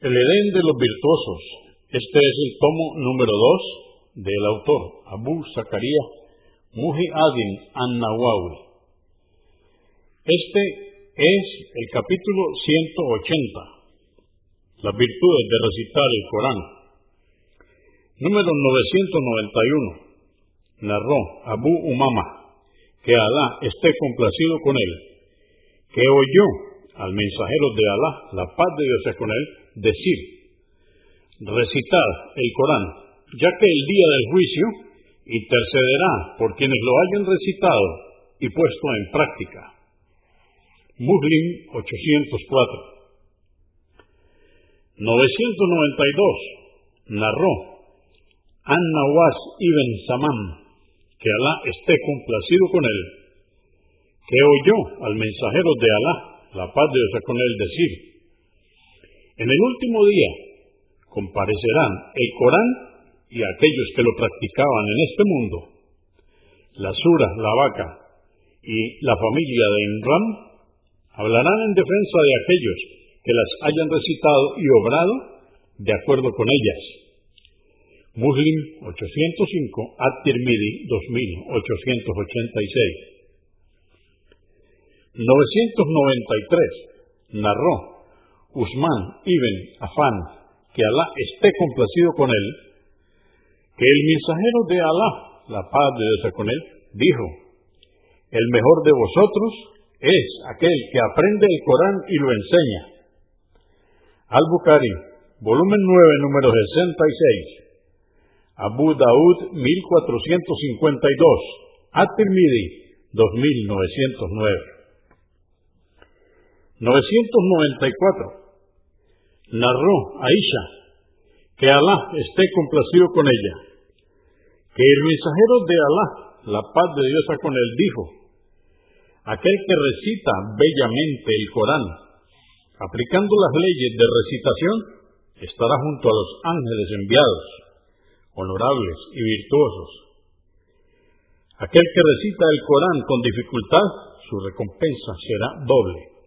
El Edén de los virtuosos. Este es el tomo número 2 del autor, Abu Zakaria Muhi Adin An-Nawawi. Este es el capítulo 180, las virtudes de recitar el Corán. Número 991. Narró Abu Umama, que Alá esté complacido con él, que oyó al mensajero de Alá, la paz de Dios es con él, decir, recitar el Corán, ya que el día del juicio intercederá por quienes lo hayan recitado y puesto en práctica. Muslim 804 992 narró An-Nawas ibn Samam, que Alá esté complacido con él, que oyó al mensajero de Alá, la paz de Dios con él, decir, en el último día comparecerán el Corán y aquellos que lo practicaban en este mundo. La Sura, la vaca y la familia de Imran hablarán en defensa de aquellos que las hayan recitado y obrado de acuerdo con ellas. Muslim 805, At-Tirmidhi 2886. 993 narró Usman ibn Afan, que Alá esté complacido con él, que el mensajero de Alá, la paz de Dios con él, dijo, el mejor de vosotros es aquel que aprende el Corán y lo enseña. Al-Bukhari, volumen 9, número 66. Abu Daud 1452. At-Tirmidhi 2909. 994. Narró Aisha, que Alá esté complacido con ella, que el mensajero de Alá, la paz de Dios con él, dijo, aquel que recita bellamente el Corán, aplicando las leyes de recitación, estará junto a los ángeles enviados, honorables y virtuosos. Aquel que recita el Corán con dificultad, su recompensa será doble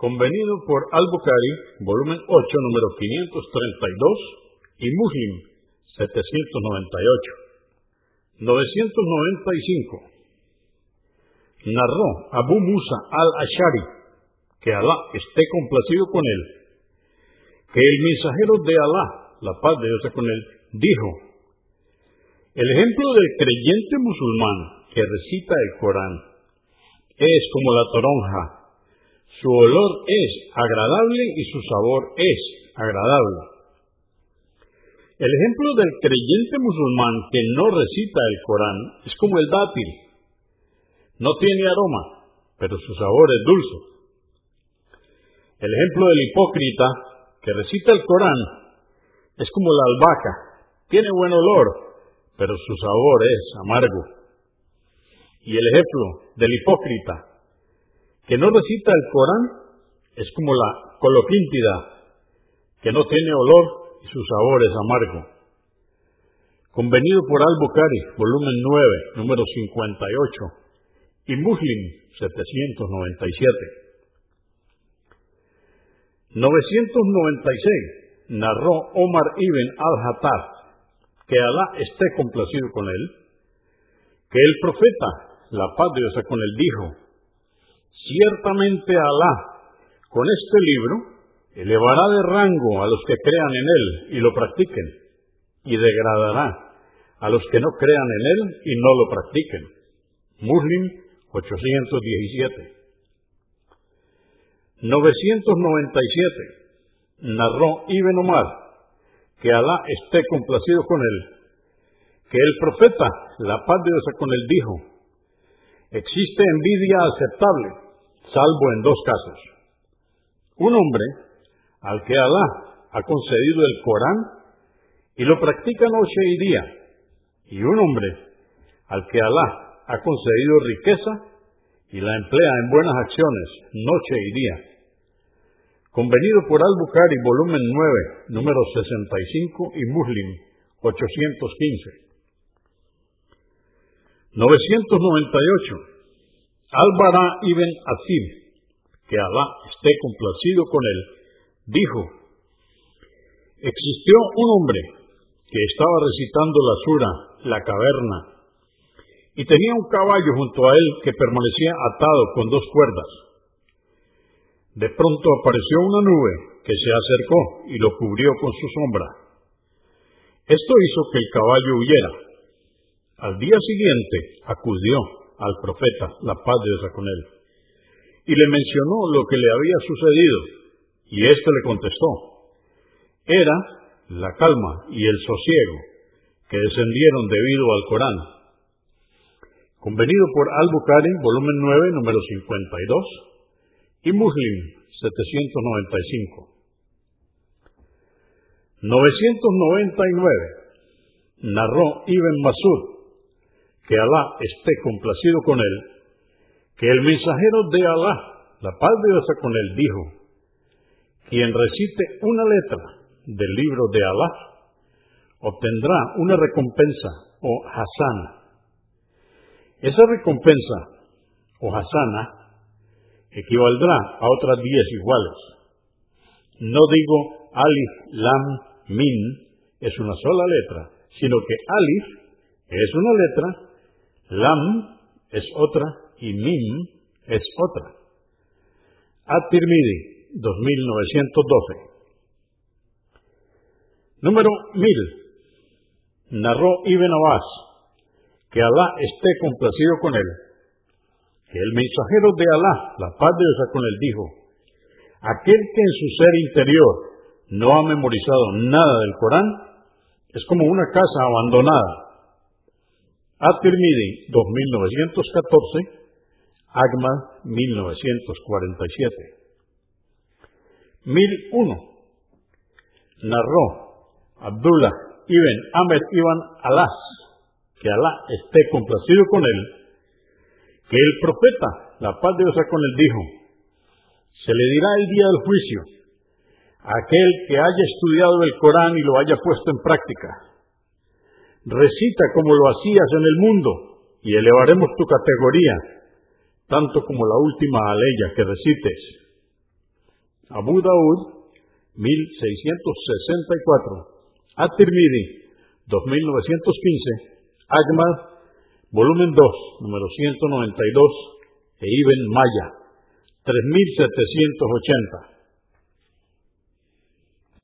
convenido por Al-Bukhari, volumen 8, número 532, y Muslim, 798. 995. Narró Abu Musa al-Ashari, que Alá esté complacido con él, que el mensajero de Alá, la paz de Dios con él, dijo, el ejemplo del creyente musulmán que recita el Corán es como la toronja su olor es agradable y su sabor es agradable. El ejemplo del creyente musulmán que no recita el Corán es como el dátil. No tiene aroma, pero su sabor es dulce. El ejemplo del hipócrita que recita el Corán es como la albahaca. Tiene buen olor, pero su sabor es amargo. Y el ejemplo del hipócrita que no recita el Corán es como la coloquíntida, que no tiene olor y su sabor es amargo. Convenido por Al-Bukhari, volumen 9, número 58, y Muslim 797. 996. Narró Omar ibn al-Hattab, que Alá esté complacido con él, que el profeta, la paz de Dios con él, dijo, Ciertamente Alá, con este libro, elevará de rango a los que crean en él y lo practiquen, y degradará a los que no crean en él y no lo practiquen. Muslim 817. 997. Narró Ibn Omar, que Alá esté complacido con él, que el profeta, la paz de Dios con él, dijo, existe envidia aceptable salvo en dos casos. Un hombre al que Alá ha concedido el Corán y lo practica noche y día, y un hombre al que Alá ha concedido riqueza y la emplea en buenas acciones noche y día. Convenido por Al-Bukhari, volumen 9, número 65 y Muslim 815. 998. Álvara ibn Asib, que Alá esté complacido con él, dijo, Existió un hombre que estaba recitando la sura, la caverna, y tenía un caballo junto a él que permanecía atado con dos cuerdas. De pronto apareció una nube que se acercó y lo cubrió con su sombra. Esto hizo que el caballo huyera. Al día siguiente acudió al profeta, la paz de Dios con él, y le mencionó lo que le había sucedido, y éste le contestó, era la calma y el sosiego que descendieron debido al Corán. Convenido por Al-Bukhari, volumen 9, número 52, y Muslim, 795. 999. Narró Ibn Masud, que Alá esté complacido con él, que el mensajero de Alá, la paz de Dios con él, dijo, quien recite una letra del libro de Alá, obtendrá una recompensa o hasana. Esa recompensa o hasana equivaldrá a otras diez iguales. No digo alif, lam, min es una sola letra, sino que alif es una letra, lam es otra y min es otra. At-Tirmidhi, 2912. Número 1000. Narró Ibn Abbas, que Alá esté complacido con él, que el mensajero de Alá, la paz de Dios con él, dijo, aquel que en su ser interior no ha memorizado nada del Corán, es como una casa abandonada. At-Tirmidhi, 2914, Agma, 1947. 1001. Narró Abdullah ibn Ahmed ibn Alas, que Alá esté complacido con él, que el profeta, la paz de Dios con él, dijo, se le dirá el día del juicio aquel que haya estudiado el Corán y lo haya puesto en práctica. Recita como lo hacías en el mundo y elevaremos tu categoría, tanto como la última aleya que recites. Abu Daud, 1664. At-Tirmidhi, 2915, Ahmad, volumen 2, número 192, e Ibn Maya, 3780.